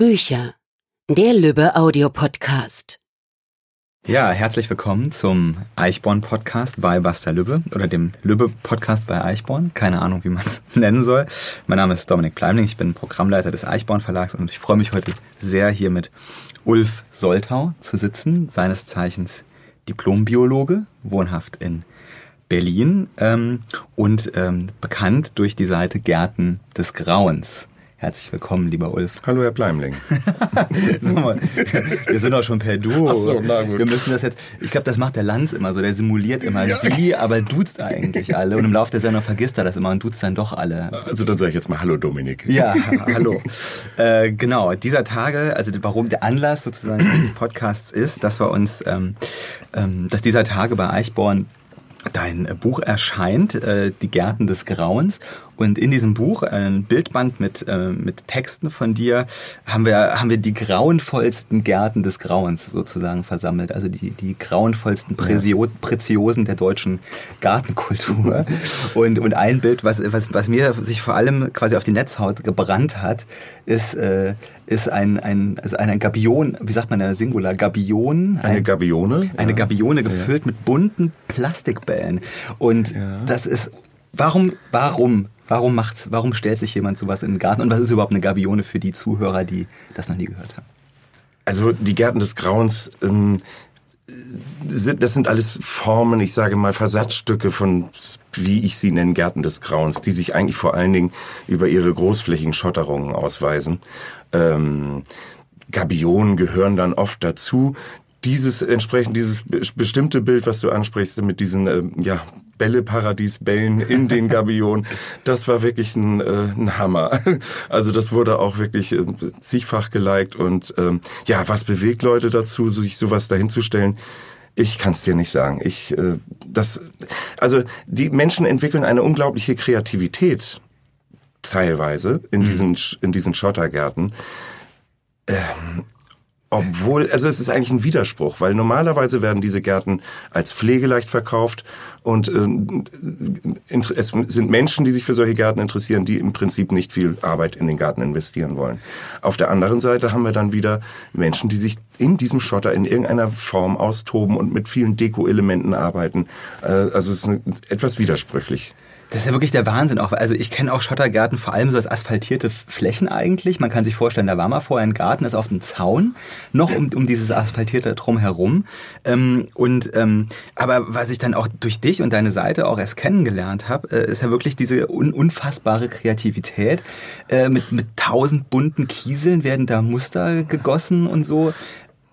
Bücher. Der Lübbe Audiopodcast. Ja, herzlich willkommen zum Eichborn Podcast bei Basta Lübbe oder dem Lübbe Podcast bei Eichborn. Keine Ahnung, wie man es nennen soll. Mein Name ist Dominik Pleimling, ich bin Programmleiter des Eichborn Verlags und ich freue mich heute sehr hier mit Ulf Soltau zu sitzen, seines Zeichens Diplombiologe, wohnhaft in Berlin ähm, und ähm, bekannt durch die Seite Gärten des Grauens. Herzlich willkommen, lieber Ulf. Hallo, Herr Pleimling. mal, wir sind auch schon per Du. Ach so, na gut. Wir müssen das jetzt, ich glaube, das macht der Lanz immer so, der simuliert immer ja. sie, aber duzt eigentlich alle. Und im Laufe der Sendung vergisst er das immer und duzt dann doch alle. Also dann sage ich jetzt mal Hallo, Dominik. Ja, hallo. äh, genau, dieser Tage, also warum der Anlass sozusagen dieses Podcasts ist, dass wir uns, ähm, ähm, dass dieser Tage bei Eichborn dein Buch erscheint, äh, Die Gärten des Grauens. Und in diesem Buch, ein Bildband mit, äh, mit Texten von dir, haben wir, haben wir die grauenvollsten Gärten des Grauens sozusagen versammelt. Also die, die grauenvollsten Präzio Preziosen der deutschen Gartenkultur. und, und ein Bild, was, was, was mir sich vor allem quasi auf die Netzhaut gebrannt hat, ist, äh, ist ein, ein, also ein Gabion, wie sagt man der Singular? Gabion? Eine ein, Gabione? Eine ja. Gabione gefüllt ja. mit bunten Plastikbällen. Und ja. das ist, warum, warum Warum macht, warum stellt sich jemand sowas in den Garten? Und was ist überhaupt eine Gabione für die Zuhörer, die das noch nie gehört haben? Also die Gärten des Grauens, ähm, das sind alles Formen, ich sage mal Versatzstücke von, wie ich sie nenne, Gärten des Grauens, die sich eigentlich vor allen Dingen über ihre großflächigen Schotterungen ausweisen. Ähm, Gabionen gehören dann oft dazu dieses entsprechend dieses bestimmte Bild, was du ansprichst, mit diesen äh, ja Bälleparadiesbällen in den Gabionen, das war wirklich ein, äh, ein Hammer. Also das wurde auch wirklich äh, zigfach geliked und ähm, ja, was bewegt Leute dazu, sich sowas dahinzustellen? Ich kann es dir nicht sagen. Ich äh, das also die Menschen entwickeln eine unglaubliche Kreativität teilweise in mhm. diesen in diesen Schottergärten. Ähm, obwohl, also es ist eigentlich ein Widerspruch, weil normalerweise werden diese Gärten als pflegeleicht verkauft und äh, es sind Menschen, die sich für solche Gärten interessieren, die im Prinzip nicht viel Arbeit in den Garten investieren wollen. Auf der anderen Seite haben wir dann wieder Menschen, die sich in diesem Schotter in irgendeiner Form austoben und mit vielen Deko-Elementen arbeiten. Äh, also es ist etwas widersprüchlich. Das ist ja wirklich der Wahnsinn auch. Also ich kenne auch Schottergärten vor allem so als asphaltierte Flächen eigentlich. Man kann sich vorstellen, da war mal vorher ein Garten, ist auf dem Zaun, noch um, um dieses asphaltierte drumherum. Ähm, und ähm, aber was ich dann auch durch dich und deine Seite auch erst kennengelernt habe, äh, ist ja wirklich diese un unfassbare Kreativität. Äh, mit, mit tausend bunten Kieseln werden da Muster gegossen und so.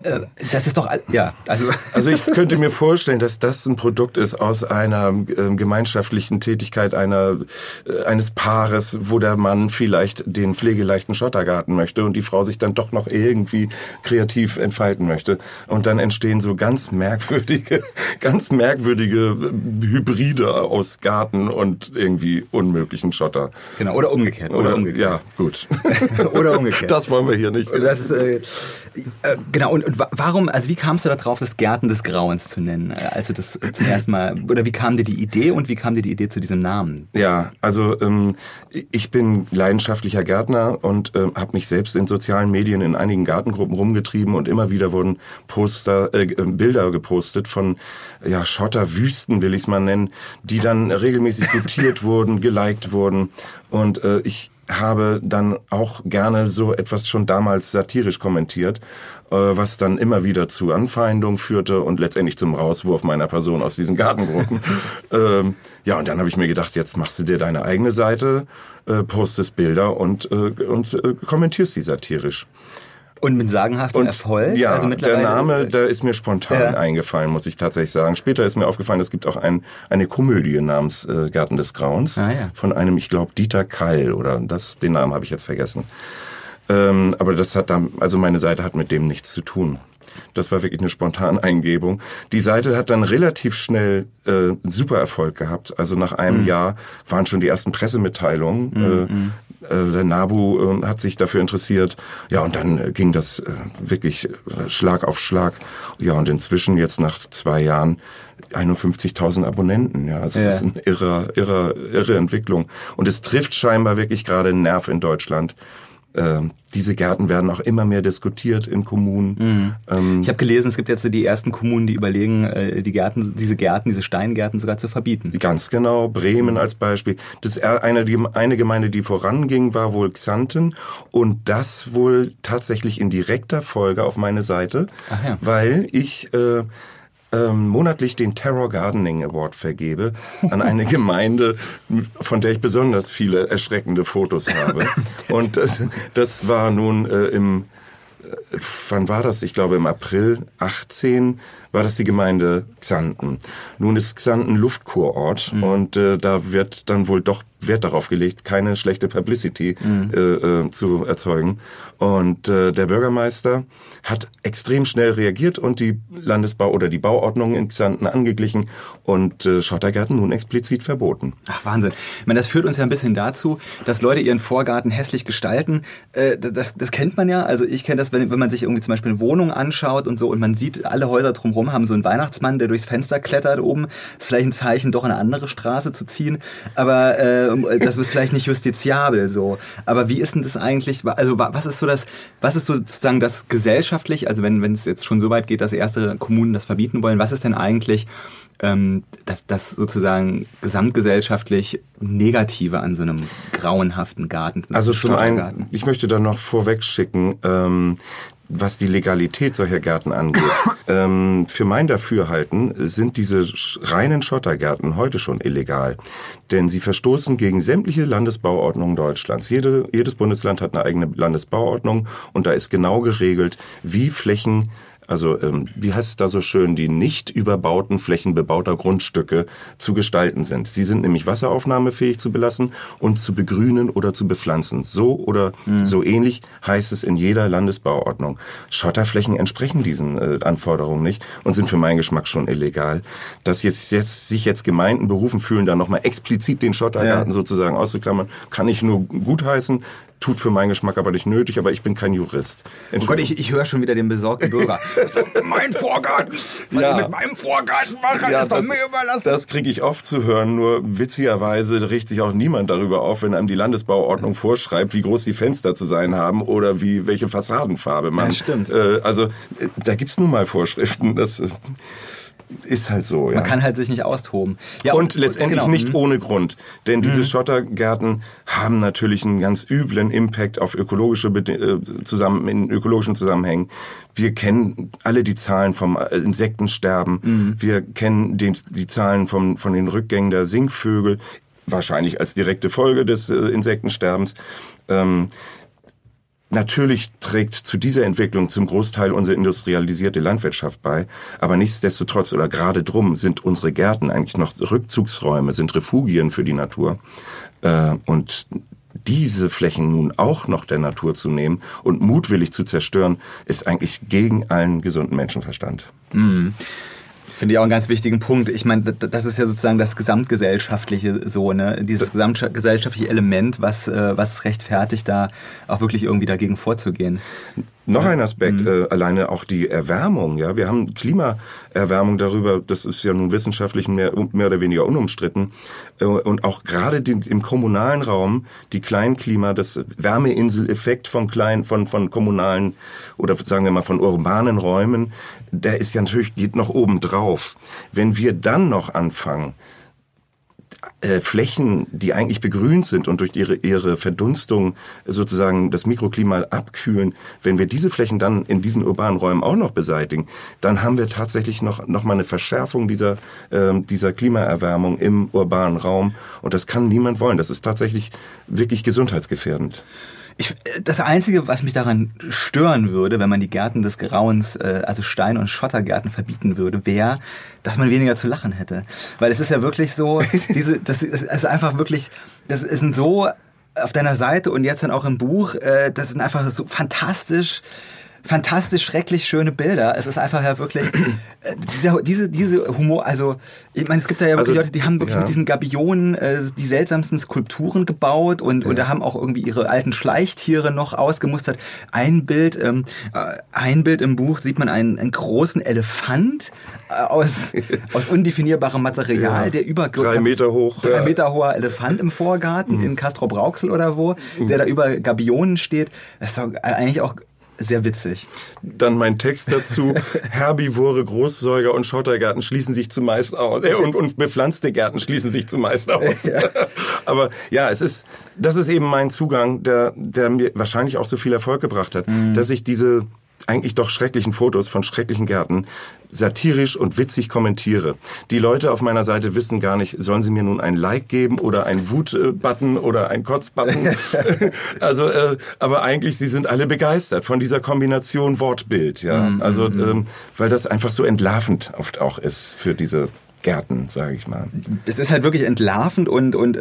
Äh, das ist doch, ja, also. Also ich könnte mir vorstellen, dass das ein Produkt ist aus einer äh, gemeinschaftlichen Tätigkeit einer, äh, eines Paares, wo der Mann vielleicht den pflegeleichten Schottergarten möchte und die Frau sich dann doch noch irgendwie kreativ entfalten möchte. Und dann entstehen so ganz merkwürdige, ganz merkwürdige Hybride aus Garten und irgendwie unmöglichen Schotter. Genau, oder umgekehrt. Oder, oder umgekehrt. Ja, gut. oder umgekehrt. Das wollen wir hier nicht. Das ist, äh, äh, genau, und, und warum, also wie kamst du darauf, das Gärten des Grauens zu nennen, äh, als du das zum ersten Mal, oder wie kam dir die Idee und wie kam dir die Idee zu diesem Namen? Ja, also ähm, ich bin leidenschaftlicher Gärtner und äh, habe mich selbst in sozialen Medien in einigen Gartengruppen rumgetrieben und immer wieder wurden Poster, äh, äh Bilder gepostet von ja, Schotterwüsten, will ich es mal nennen, die dann regelmäßig gutiert wurden, geliked wurden und äh, ich habe dann auch gerne so etwas schon damals satirisch kommentiert, äh, was dann immer wieder zu Anfeindung führte und letztendlich zum Rauswurf meiner Person aus diesen Gartengruppen. ähm, ja, und dann habe ich mir gedacht, jetzt machst du dir deine eigene Seite, äh, postest Bilder und, äh, und äh, kommentierst die satirisch. Und mit sagenhaftem und, Erfolg? Ja, also der Name, da ist mir spontan ja. eingefallen, muss ich tatsächlich sagen. Später ist mir aufgefallen, es gibt auch ein, eine Komödie namens äh, Garten des Grauens ah, ja. von einem, ich glaube, Dieter Kall oder das, den Namen habe ich jetzt vergessen. Ähm, aber das hat dann, also meine Seite hat mit dem nichts zu tun. Das war wirklich eine spontane Eingebung. Die Seite hat dann relativ schnell äh, super Erfolg gehabt. Also nach einem mhm. Jahr waren schon die ersten Pressemitteilungen. Mhm. Äh, mhm. äh, der NABU äh, hat sich dafür interessiert. Ja, und dann äh, ging das äh, wirklich Schlag auf Schlag. Ja, und inzwischen jetzt nach zwei Jahren 51.000 Abonnenten. Ja, das ja. ist eine irre, irre, irre Entwicklung. Und es trifft scheinbar wirklich gerade einen Nerv in Deutschland äh, diese Gärten werden auch immer mehr diskutiert in Kommunen. Mhm. Ähm, ich habe gelesen, es gibt jetzt die ersten Kommunen, die überlegen, äh, die Gärten, diese Gärten, diese Steingärten sogar zu verbieten. Ganz genau. Bremen als Beispiel. Das eine, eine Gemeinde, die voranging, war wohl Xanten und das wohl tatsächlich in direkter Folge auf meine Seite, ja. weil ich äh, ähm, monatlich den Terror Gardening Award vergebe an eine Gemeinde, von der ich besonders viele erschreckende Fotos habe. Und das, das war nun äh, im, äh, wann war das? Ich glaube im April 18 war das die Gemeinde Xanten. Nun ist Xanten Luftkurort mhm. und äh, da wird dann wohl doch Wert darauf gelegt, keine schlechte Publicity mhm. äh, äh, zu erzeugen. Und äh, der Bürgermeister hat extrem schnell reagiert und die Landesbau- oder die Bauordnung in Xanten angeglichen und äh, Schottergärten nun explizit verboten. Ach Wahnsinn. Ich meine, das führt uns ja ein bisschen dazu, dass Leute ihren Vorgarten hässlich gestalten. Äh, das, das kennt man ja. Also ich kenne das, wenn, wenn man sich irgendwie zum Beispiel eine Wohnung anschaut und so und man sieht alle Häuser drumherum haben so einen Weihnachtsmann, der durchs Fenster klettert oben. Ist vielleicht ein Zeichen, doch eine andere Straße zu ziehen. Aber äh, das ist vielleicht nicht justiziabel so. Aber wie ist denn das eigentlich? Also was ist so das, was ist sozusagen das gesellschaftlich, also wenn wenn es jetzt schon so weit geht, dass erste Kommunen das verbieten wollen, was ist denn eigentlich ähm, das, das sozusagen gesamtgesellschaftlich Negative an so einem grauenhaften Garten? Also zum einen, ich möchte da noch vorweg schicken, ähm, was die Legalität solcher Gärten angeht. ähm, für mein Dafürhalten sind diese reinen Schottergärten heute schon illegal. Denn sie verstoßen gegen sämtliche Landesbauordnungen Deutschlands. Jede, jedes Bundesland hat eine eigene Landesbauordnung und da ist genau geregelt, wie Flächen also ähm, wie heißt es da so schön, die nicht überbauten Flächen bebauter Grundstücke zu gestalten sind. Sie sind nämlich wasseraufnahmefähig zu belassen und zu begrünen oder zu bepflanzen. So oder mhm. so ähnlich heißt es in jeder Landesbauordnung. Schotterflächen entsprechen diesen äh, Anforderungen nicht und sind für meinen Geschmack schon illegal. Dass jetzt, jetzt sich jetzt Gemeinden berufen fühlen, da nochmal explizit den Schottergarten ja. sozusagen auszuklammern, kann ich nur gutheißen tut für meinen Geschmack aber nicht nötig, aber ich bin kein Jurist. Oh Gott, ich, ich höre schon wieder den besorgten Bürger. das ist doch mein Vorgarten. Was ja. ich mit meinem Vorgarten mache, ja, ist doch mir überlassen. Das kriege ich oft zu hören, nur witzigerweise riecht sich auch niemand darüber auf, wenn einem die Landesbauordnung vorschreibt, wie groß die Fenster zu sein haben oder wie welche Fassadenfarbe man. Ja, stimmt. Äh, also äh, da gibt's nun mal Vorschriften. Das, äh, ist halt so, ja. Man kann halt sich nicht austoben. Ja, und, und letztendlich genau. nicht mhm. ohne Grund. Denn diese mhm. Schottergärten haben natürlich einen ganz üblen Impact auf ökologische äh, zusammen, in ökologischen Zusammenhängen. Wir kennen alle die Zahlen vom äh, Insektensterben. Mhm. Wir kennen den, die Zahlen vom, von den Rückgängen der Singvögel wahrscheinlich als direkte Folge des äh, Insektensterbens. Ähm, Natürlich trägt zu dieser Entwicklung zum Großteil unsere industrialisierte Landwirtschaft bei, aber nichtsdestotrotz oder gerade drum sind unsere Gärten eigentlich noch Rückzugsräume, sind Refugien für die Natur. Äh, und diese Flächen nun auch noch der Natur zu nehmen und mutwillig zu zerstören, ist eigentlich gegen allen gesunden Menschenverstand. Mhm. Finde ich auch einen ganz wichtigen Punkt. Ich meine, das ist ja sozusagen das gesamtgesellschaftliche so, ne? Dieses gesamtgesellschaftliche Element, was, äh, was rechtfertigt, da auch wirklich irgendwie dagegen vorzugehen. Noch ein Aspekt, mhm. äh, alleine auch die Erwärmung. Ja, wir haben Klimaerwärmung darüber. Das ist ja nun wissenschaftlich mehr, mehr oder weniger unumstritten. Äh, und auch gerade die, im kommunalen Raum die Kleinklima, das Wärmeinseleffekt von kleinen, von von kommunalen oder sagen wir mal von urbanen Räumen, der ist ja natürlich geht noch oben drauf. Wenn wir dann noch anfangen äh, Flächen, die eigentlich begrünt sind und durch ihre, ihre Verdunstung sozusagen das Mikroklima abkühlen, wenn wir diese Flächen dann in diesen urbanen Räumen auch noch beseitigen, dann haben wir tatsächlich noch, noch mal eine Verschärfung dieser, äh, dieser Klimaerwärmung im urbanen Raum. Und das kann niemand wollen. Das ist tatsächlich wirklich gesundheitsgefährdend. Ich, das Einzige, was mich daran stören würde, wenn man die Gärten des Grauens, äh, also Stein- und Schottergärten verbieten würde, wäre, dass man weniger zu lachen hätte. Weil es ist ja wirklich so, diese, das ist einfach wirklich, das ist so auf deiner Seite und jetzt dann auch im Buch, äh, das sind einfach so fantastisch fantastisch, schrecklich schöne Bilder. Es ist einfach ja wirklich äh, diese, diese, diese Humor, also ich meine, es gibt da ja wirklich Also, Leute, die haben wirklich ja. mit diesen Gabionen äh, die seltsamsten Skulpturen gebaut und, und da haben auch irgendwie ihre alten Schleichtiere noch ausgemustert. Ein Bild, ähm, äh, ein Bild im Buch sieht man einen, einen großen Elefant äh, aus, aus undefinierbarem Material, Ja. der über Drei Meter hoch, drei ja. Mhm. Meter hoher Elefant im Vorgarten in Castro Brauxel oder wo, der da über Gabionen steht. Das ist doch eigentlich auch sehr witzig. Dann mein Text dazu. Herbivore, Großsäuger und Schottergärten schließen sich zumeist aus. Äh, und, und bepflanzte Gärten schließen sich zumeist aus. Aber ja, es ist, das ist eben mein Zugang, der, der mir wahrscheinlich auch so viel Erfolg gebracht hat, dass ich diese eigentlich doch schrecklichen Fotos von schrecklichen Gärten satirisch und witzig kommentiere. Die Leute auf meiner Seite wissen gar nicht, sollen sie mir nun ein Like geben oder ein Wut-Button oder ein Kotz-Button. also, äh, aber eigentlich, sie sind alle begeistert von dieser Kombination Wortbild, ja. Also, ähm, weil das einfach so entlarvend oft auch ist für diese Gärten, sage ich mal. es ist halt wirklich entlarvend und und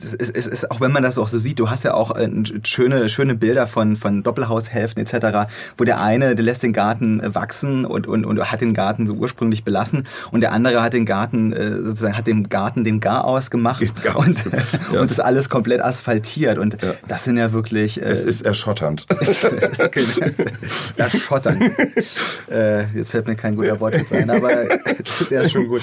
es ist, auch wenn man das auch so sieht, du hast ja auch äh, schöne schöne Bilder von von Doppelhaushälften etc., wo der eine der lässt den Garten äh, wachsen und und und hat den Garten so ursprünglich belassen und der andere hat den Garten äh, sozusagen hat dem Garten den Garaus gemacht und ja. und das alles komplett asphaltiert und Ja. das sind ja wirklich äh, Es ist erschotternd. ja, schottern. äh, jetzt fällt mir kein guter Wortwitz ein, aber der ist schon gut.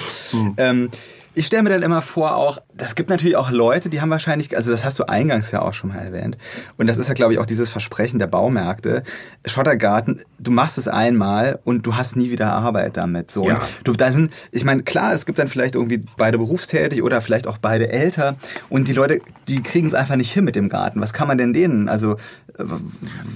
Ähm, ich stelle mir dann immer vor, auch, das gibt natürlich auch Leute, die haben wahrscheinlich, also das hast du eingangs ja auch schon mal erwähnt. Und das ist ja, glaube ich, auch dieses Versprechen der Baumärkte. Schottergarten, du machst es einmal und du hast nie wieder Arbeit damit. So. Ja. Du, da sind, ich meine, klar, es gibt dann vielleicht irgendwie beide berufstätig oder vielleicht auch beide älter. Und die Leute, die kriegen es einfach nicht hin mit dem Garten. Was kann man denn denen also äh,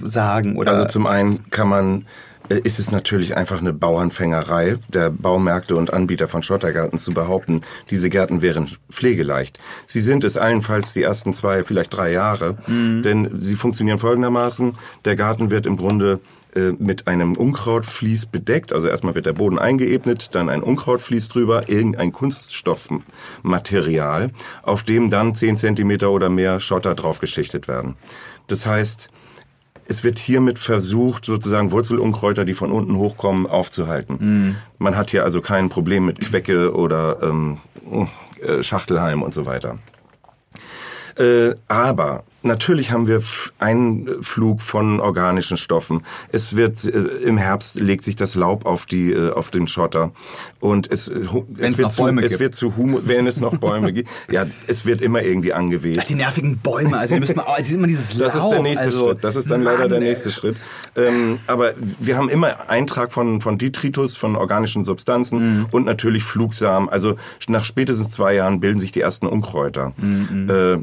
sagen? Oder Also zum einen kann man, ist es natürlich einfach eine Bauernfängerei der Baumärkte und Anbieter von Schottergärten zu behaupten, diese Gärten wären pflegeleicht. Sie sind es allenfalls die ersten zwei, vielleicht drei Jahre, denn sie funktionieren folgendermaßen. Der Garten wird im Grunde äh, mit einem Unkrautvlies bedeckt. Also erstmal wird der Boden eingeebnet, dann ein Unkrautvlies drüber, irgendein Kunststoffmaterial, auf dem dann 10 Zentimeter oder mehr Schotter draufgeschichtet werden. Das heißt, es wird hiermit versucht, sozusagen Wurzelunkräuter, die von unten hochkommen, aufzuhalten. Man hat hier also kein Problem mit Quecke oder ähm, äh, Schachtelhalm und so weiter. Äh, aber natürlich haben wir einen Flug von organischen Stoffen. Es wird äh, im Herbst legt sich das Laub auf die äh, auf den Schotter und es, äh, hu- es wird noch zu, Bäume es gibt. wird zu Humus, wenn es noch Bäume gibt. Ja, es wird immer irgendwie angeweht. Ach, die nervigen Bäume, also die müssen mal, also immer dieses Laub. Das ist der nächste also, Schritt. Das ist dann leider Mann, der ey. nächste Schritt. Ähm, aber wir haben immer Eintrag von, von Detritus, von organischen Substanzen Mhm. und natürlich Flugsamen. Also nach spätestens zwei Jahren bilden sich die ersten Unkräuter. Mhm. Äh,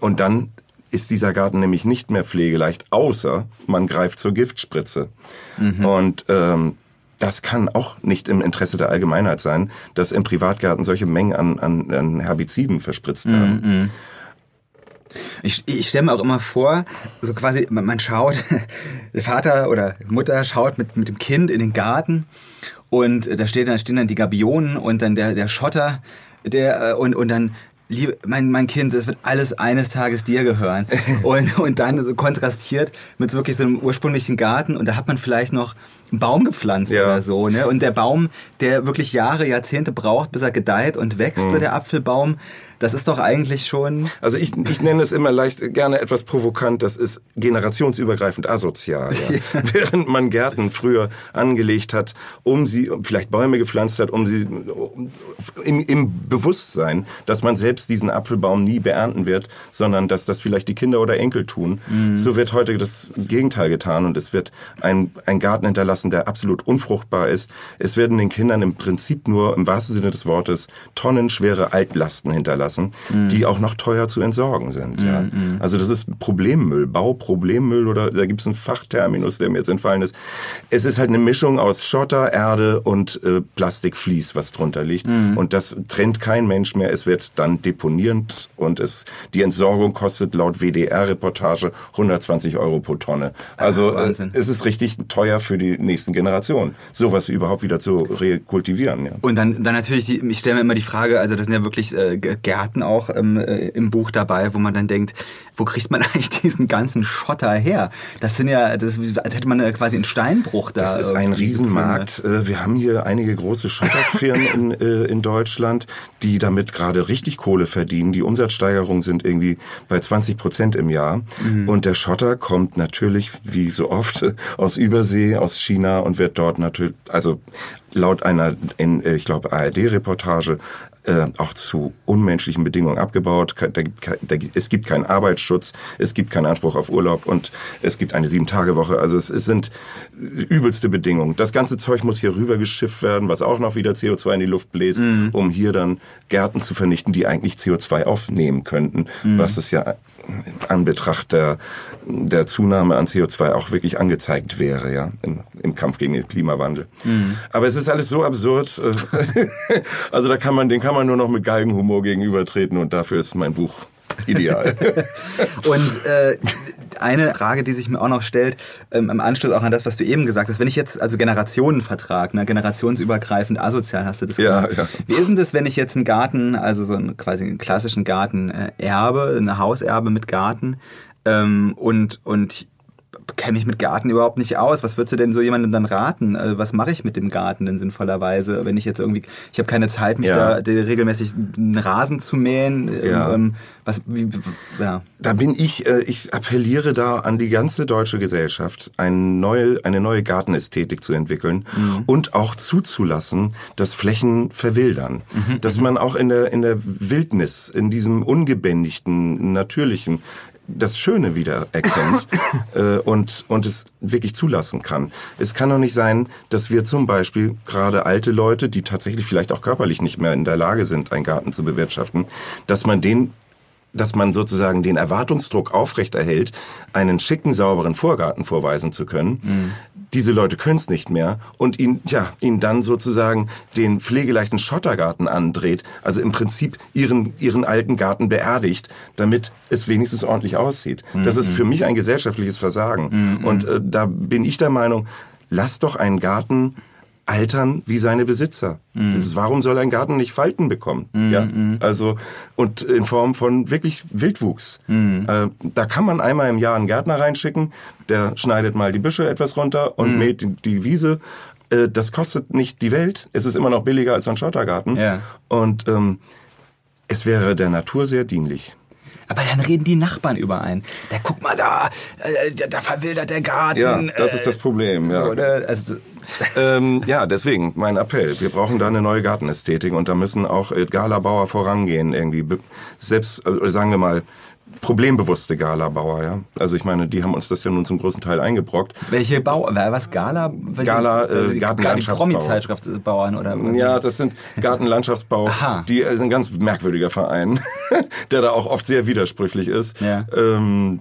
und dann ist dieser Garten nämlich nicht mehr pflegeleicht, außer man greift zur Giftspritze. Mhm. Und ähm, das kann auch nicht im Interesse der Allgemeinheit sein, dass im Privatgarten solche Mengen an, an, an Herbiziden verspritzt werden. Mhm. Ich, ich stelle mir auch immer vor, so quasi, man, man schaut, der Vater oder Mutter schaut mit, mit dem Kind in den Garten und da steht, da stehen dann die Gabionen und dann der, der Schotter, der, äh, und, und dann, liebe, mein, mein Kind, das wird alles eines Tages dir gehören. Und, und dann so kontrastiert mit so wirklich so einem ursprünglichen Garten und da hat man vielleicht noch einen Baum gepflanzt Ja. oder so, ne? Und der Baum, der wirklich Jahre, Jahrzehnte braucht, bis er gedeiht und wächst, Mhm. so der Apfelbaum, das ist doch eigentlich schon, Also ich, ich nenne es immer leicht gerne etwas provokant, das ist generationsübergreifend asozial. Ja. Während man Gärten früher angelegt hat, um sie, vielleicht Bäume gepflanzt hat, um sie um, im, im Bewusstsein, dass man selbst diesen Apfelbaum nie beernten wird, sondern dass das vielleicht die Kinder oder Enkel tun. So wird heute das Gegenteil getan und es wird ein, ein Garten hinterlassen, der absolut unfruchtbar ist. Es werden den Kindern im Prinzip nur, im wahrsten Sinne des Wortes, tonnenschwere Altlasten hinterlassen, die auch noch teuer zu entsorgen sind. Ja. Also das ist Problemmüll, Bauproblemmüll oder da gibt es einen Fachterminus, der mir jetzt entfallen ist. Es ist halt eine Mischung aus Schotter, Erde und äh, Plastikvlies, was drunter liegt. Und das trennt kein Mensch mehr. Es wird dann deponierend und es, die Entsorgung kostet laut WDR-Reportage 120 Euro pro Tonne. Also Ach, äh, es ist richtig teuer für die nächsten Generationen, sowas überhaupt wieder zu rekultivieren. Ja. Und dann, dann natürlich, die, ich stelle mir immer die Frage, also das sind ja wirklich äh, G- Gärten auch ähm, äh, im Buch dabei, wo man dann denkt, wo kriegt man eigentlich diesen ganzen Schotter her? Das sind ja, das, als hätte man quasi einen Steinbruch da. Das ist ein Riesenmarkt. Äh, wir haben hier einige große Schotterfirmen in, äh, in Deutschland, die damit gerade richtig Kohle verdienen. Die Umsatzsteigerungen sind irgendwie bei 20 Prozent im Jahr. Mhm. Und der Schotter kommt natürlich, wie so oft, aus Übersee, aus China und wird dort natürlich, also laut einer, in, äh, ich glaube, ARD-Reportage äh, auch zu unmenschlichen Bedingungen abgebaut. es gibt keinen Arbeitsschutz, es gibt keinen Anspruch auf Urlaub und es gibt eine Sieben-Tage-Woche. Also es, es, sind übelste Bedingungen. Das ganze Zeug muss hier rüber geschifft werden, was auch noch wieder CO2 in die Luft bläst, mhm. um hier dann Gärten zu vernichten, die eigentlich CO2 aufnehmen könnten, mhm. was es ja an Betracht der, der Zunahme an CO2 auch wirklich angezeigt wäre, ja, im, im Kampf gegen den Klimawandel. Mhm. Aber es ist alles so absurd. also da kann man, den kann man nur noch mit Galgenhumor gegenübertreten und dafür ist mein Buch ideal. und äh, eine Frage, die sich mir auch noch stellt, ähm, im Anschluss auch an das, was du eben gesagt hast, wenn ich jetzt, also Generationenvertrag, ne, generationsübergreifend asozial hast du das ja, ja. Wie ist denn das, wenn ich jetzt einen Garten, also so einen quasi einen klassischen Garten äh, erbe, eine Hauserbe mit Garten ähm, und, und kenne mich mit Garten überhaupt nicht aus. Was würdest du denn so jemandem dann raten? Also was mache ich mit dem Garten denn sinnvollerweise, wenn ich jetzt irgendwie, ich habe keine Zeit, mich ja. da regelmäßig einen Rasen zu mähen. Ja. Ähm, was, wie, ja. Da bin ich, äh, ich appelliere da an die ganze deutsche Gesellschaft, eine neue, eine neue Gartenästhetik zu entwickeln mhm. und auch zuzulassen, dass Flächen verwildern. Mhm. Dass man auch in der, in der Wildnis, in diesem ungebändigten, natürlichen, das Schöne wieder erkennt äh, und, und es wirklich zulassen kann. Es kann doch nicht sein, dass wir zum Beispiel gerade alte Leute, die tatsächlich vielleicht auch körperlich nicht mehr in der Lage sind, einen Garten zu bewirtschaften, dass man den dass man sozusagen den Erwartungsdruck aufrechterhält, einen schicken, sauberen Vorgarten vorweisen zu können. Mhm. Diese Leute können es nicht mehr und ihn, ja, ihn dann sozusagen den pflegeleichten Schottergarten andreht, also im Prinzip ihren, ihren alten Garten beerdigt, damit es wenigstens ordentlich aussieht. Mhm. Das ist mhm. für mich ein gesellschaftliches Versagen. Mhm. Und äh, da bin ich der Meinung, lass doch einen Garten altern wie seine Besitzer. Mhm. Warum soll ein Garten nicht Falten bekommen? Mhm. Ja, mhm. also und in Form von wirklich Wildwuchs. Mhm. Äh, da kann man einmal im Jahr einen Gärtner reinschicken, der schneidet mal die Büsche etwas runter und mhm. mäht die, die Wiese. Äh, das kostet nicht die Welt. Es ist immer noch billiger als ein Schottergarten. Ja. Und ähm, es wäre der Natur sehr dienlich. Aber dann reden die Nachbarn überein. Da guck mal da, äh, da verwildert der Garten. Ja, das ist das Problem. Ja. So, ne? also, ähm, ja, deswegen mein Appell. Wir brauchen da eine neue Gartenästhetik und da müssen auch Galabauer vorangehen irgendwie. Selbst, also sagen wir mal, problembewusste Gala-Bauer, ja. Also ich meine, die haben uns das ja nun zum großen Teil eingebrockt. Welche Bauer? Was Gala? Welche, Gala, äh, Gartenlandschaftsbauer. Promi-Zeitschriftsbauern oder? Ja, das sind Gartenlandschaftsbau. Aha. Die ist ein ganz merkwürdiger Verein, der da auch oft sehr widersprüchlich ist. Ja. Ähm,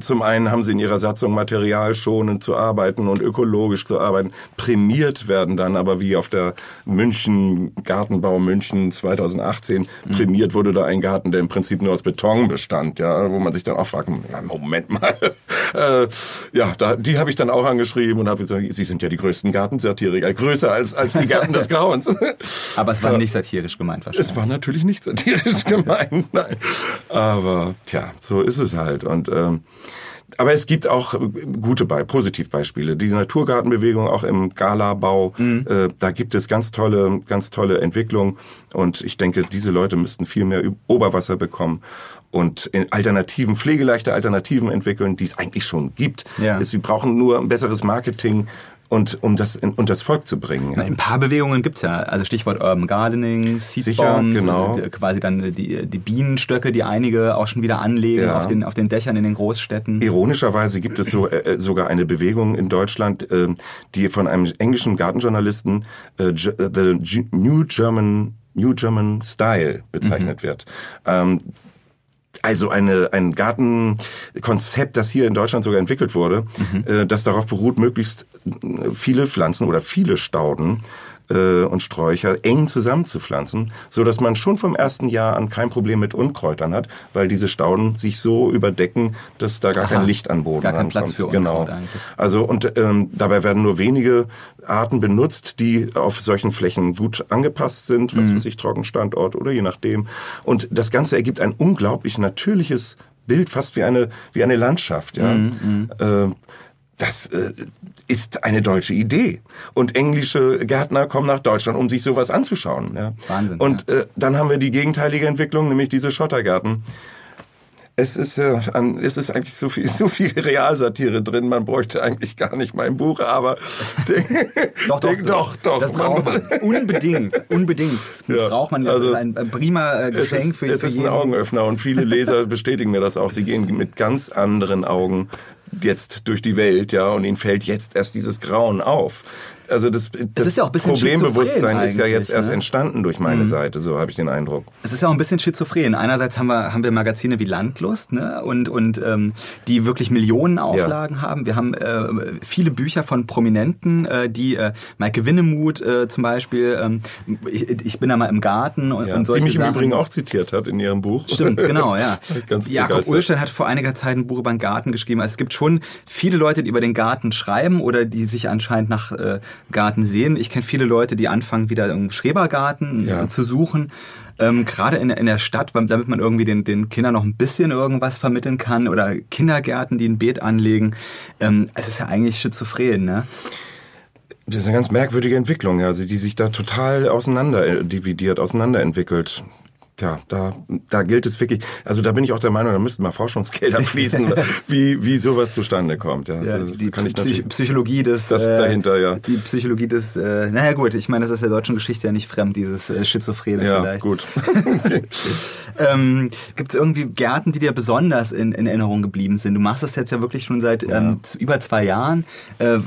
zum einen haben sie in ihrer Satzung materialschonend zu arbeiten und ökologisch zu arbeiten. Prämiert werden dann aber wie auf der München, Gartenbau München 2018, mhm. prämiert wurde da ein Garten, der im Prinzip nur aus Beton bestand, ja, wo man sich dann auch fragt, Moment mal, äh, ja, da, die habe ich dann auch angeschrieben und habe gesagt, sie sind ja die größten Gartensatiriker, größer als, als die Gärten des Grauens. aber es war nicht satirisch gemeint wahrscheinlich. Es war natürlich nicht satirisch gemeint, nein. Aber, tja, so ist es halt und ähm, aber es gibt auch gute, Positivbeispiele. Die Naturgartenbewegung auch im Galabau, mhm. äh, da gibt es ganz tolle, ganz tolle Entwicklungen. Und ich denke, diese Leute müssten viel mehr Oberwasser bekommen und in Alternativen, pflegeleichte Alternativen entwickeln, die es eigentlich schon gibt. Ja. Sie brauchen nur ein besseres Marketing und um das in, und das Volk zu bringen. Ja. Ein paar Bewegungen gibt's ja, also Stichwort Urban Gardening, Seed Sicher, Bombs, genau. Also quasi dann die, die Bienenstöcke, die einige auch schon wieder anlegen ja. auf, den, auf den Dächern in den Großstädten. Ironischerweise gibt es so, äh, sogar eine Bewegung in Deutschland, äh, die von einem englischen Gartenjournalisten äh, The New German New German Style bezeichnet mhm. wird. Ähm, also eine, ein Gartenkonzept, das hier in Deutschland sogar entwickelt wurde, mhm. äh, das darauf beruht, möglichst viele Pflanzen oder viele Stauden äh, und Sträucher eng zusammenzupflanzen, so dass man schon vom ersten Jahr an kein Problem mit Unkräutern hat, weil diese Stauden sich so überdecken, dass da gar Aha, kein Licht an Boden gar kein Platz für genau. Unkraut eigentlich. Also und ähm, dabei werden nur wenige Arten benutzt, die auf solchen Flächen gut angepasst sind, was mhm. weiß ich, Trockenstandort oder je nachdem. Und das Ganze ergibt ein unglaublich natürliches Bild, fast wie eine wie eine Landschaft. Ja. Mhm, äh, das äh, ist eine deutsche Idee. Und englische Gärtner kommen nach Deutschland, um sich sowas anzuschauen. Ja. Wahnsinn. Und ja. äh, dann haben wir die gegenteilige Entwicklung, nämlich diese Schottergärten. Es ist, äh, an, es ist eigentlich so viel, so viel Realsatire drin, man bräuchte eigentlich gar nicht mein Buch, aber doch, doch, doch, doch, Das braucht man. Unbedingt, unbedingt. Ja. Braucht man. Das also, ist ein prima äh, Geschenk ist, für, für Es ist ein Augenöffner und viele Leser bestätigen mir das auch. Sie gehen mit ganz anderen Augen jetzt durch die Welt, ja, und ihnen fällt jetzt erst dieses Grauen auf also das, das ja Problembewusstsein ist ja jetzt erst ne? entstanden durch meine mhm. Seite, so habe ich den Eindruck. Es ist ja auch ein bisschen schizophren. Einerseits haben wir, haben wir Magazine wie Landlust ne? und, und ähm, die wirklich Millionen Auflagen ja. haben. Wir haben äh, viele Bücher von Prominenten, äh, die äh, Maike Winnemuth äh, zum Beispiel, ähm, ich, ich bin da mal im Garten und, ja, und solche Die mich Sachen. im Übrigen auch zitiert hat in ihrem Buch. Stimmt, genau, ja. Ganz Jakob Ullstein hat vor einiger Zeit ein Buch über den Garten geschrieben. Also es gibt schon viele Leute, die über den Garten schreiben oder die sich anscheinend nach äh, Garten sehen. Ich kenne viele Leute, die anfangen, wieder einen Schrebergarten ja. zu suchen. Ähm, Gerade in, in der Stadt, damit man irgendwie den, den Kindern noch ein bisschen irgendwas vermitteln kann oder Kindergärten, die ein Beet anlegen. Ähm, es ist ja eigentlich schizophren, ne? Das ist eine ganz merkwürdige Entwicklung, also die sich da total auseinander äh, dividiert, auseinanderentwickelt. Tja, da, da gilt es wirklich, also da bin ich auch der Meinung, da müssten mal Forschungsgelder fließen, wie, wie sowas zustande kommt. Ja, ja die kann Psych Psychologie des, das äh, dahinter, ja. Die Psychologie des, äh, naja gut, ich meine, das ist der deutschen Geschichte ja nicht fremd, dieses äh, Schizophrene ja, vielleicht. gut. ähm, Gibt es irgendwie Gärten, die dir besonders in, in, Erinnerung geblieben sind? Du machst das jetzt ja wirklich schon seit ja. ähm, über zwei Jahren. Äh,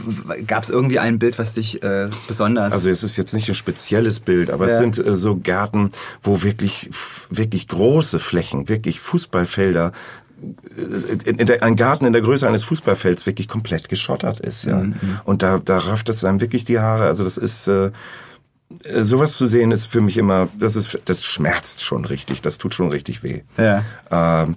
Gab es irgendwie ein Bild, was dich äh, besonders... Also es ist jetzt nicht ein spezielles Bild, aber ja. es sind äh, so Gärten, wo wirklich wirklich große Flächen, wirklich Fußballfelder äh, ein Garten in der Größe eines Fußballfelds wirklich komplett geschottert ist, ja. Mhm. Und da, da rafft es einem wirklich die Haare. Also das ist äh, sowas zu sehen ist für mich immer, das ist, das schmerzt schon richtig, das tut schon richtig weh. Ja. Ähm,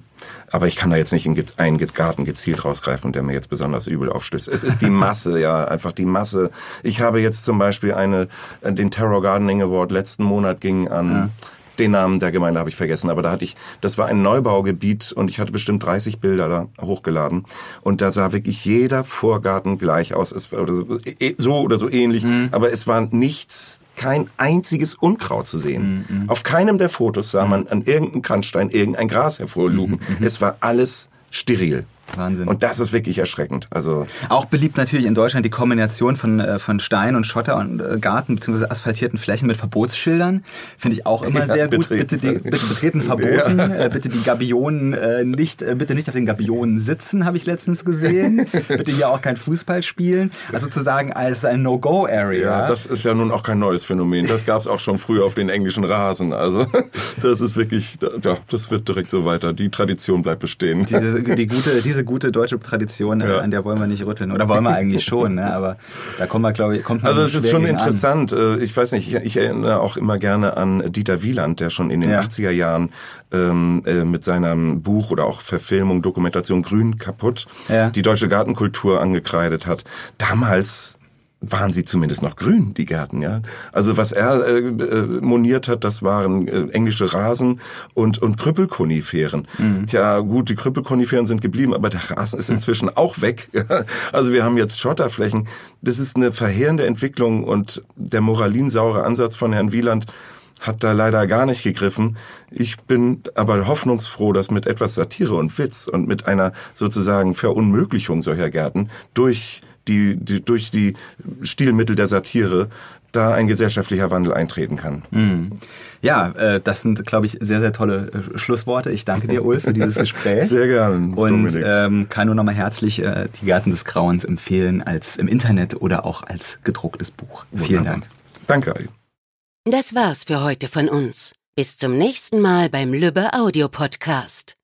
aber ich kann da jetzt nicht in einen Garten gezielt rausgreifen, der mir jetzt besonders übel aufstößt. Es ist die Masse, ja, einfach die Masse. Ich habe jetzt zum Beispiel eine, den Terror Gardening Award letzten Monat ging an ja den Namen der Gemeinde habe ich vergessen, aber da hatte ich, das war ein Neubaugebiet und ich hatte bestimmt 30 Bilder da hochgeladen und da sah wirklich jeder Vorgarten gleich aus, es war oder so, e, so oder so ähnlich, mhm. aber es war nichts kein einziges Unkraut zu sehen. Mhm. Auf keinem der Fotos sah man an irgendeinem Kannstein irgendein Gras hervorlugen. Mhm. mhm. Es war alles steril. Wahnsinn. Und das ist wirklich erschreckend. Also auch beliebt natürlich in Deutschland die Kombination von, äh, von Stein und Schotter und äh, Garten bzw. asphaltierten Flächen mit Verbotsschildern. Finde ich auch immer ja, sehr gut. Bitte, die, bitte betreten verboten. Ja. Äh, bitte die Gabionen nicht, bitte nicht auf den Gabionen sitzen, habe ich letztens gesehen. bitte hier auch kein Fußball spielen. Also sozusagen als ein No-Go-Area. Ja, das ist ja nun auch kein neues Phänomen. Das gab es auch schon früher auf den englischen Rasen. Also das ist wirklich, ja, das wird direkt so weiter. Die Tradition bleibt bestehen. Diese, die gute, diese gute deutsche Tradition, äh, ja. an der wollen wir nicht rütteln. Oder wollen wir eigentlich schon, ne? aber da kommen wir, glaube ich, kommt man Also es ist schon interessant. An. Äh, ich weiß nicht, ich, ich, erinnere auch immer gerne an Dieter Wieland, der schon in den ja. 80er Jahren ähm, äh, mit seinem Buch oder auch Verfilmung, Dokumentation Grün kaputt ja. die deutsche Gartenkultur angekreidet hat. Damals waren sie zumindest noch grün, die Gärten, ja. Also was er äh, äh, moniert hat, das waren äh, englische Rasen und, und Krüppelkoniferen. Mhm. Tja, gut, die Krüppelkoniferen sind geblieben, aber der Rasen ist inzwischen auch weg. also wir haben jetzt Schotterflächen. Das ist eine verheerende Entwicklung und der moralinsaure Ansatz von Herrn Wieland hat da leider gar nicht gegriffen. Ich bin aber hoffnungsfroh, dass mit etwas Satire und Witz und mit einer sozusagen Verunmöglichung solcher Gärten durch die, die durch die Stilmittel der Satire da ein gesellschaftlicher Wandel eintreten kann. Mhm. Ja, äh, das sind, glaube ich, sehr, sehr tolle äh, Schlussworte. Ich danke dir, Ulf, für dieses Gespräch. Sehr gerne. Und ähm, kann nur nochmal herzlich äh, die Gärten des Grauens empfehlen, als im Internet oder auch als gedrucktes Buch. Wunderbar. Vielen Dank. Danke, Ali. Das war's für heute von uns. Bis zum nächsten Mal beim Lübbe Audio Podcast.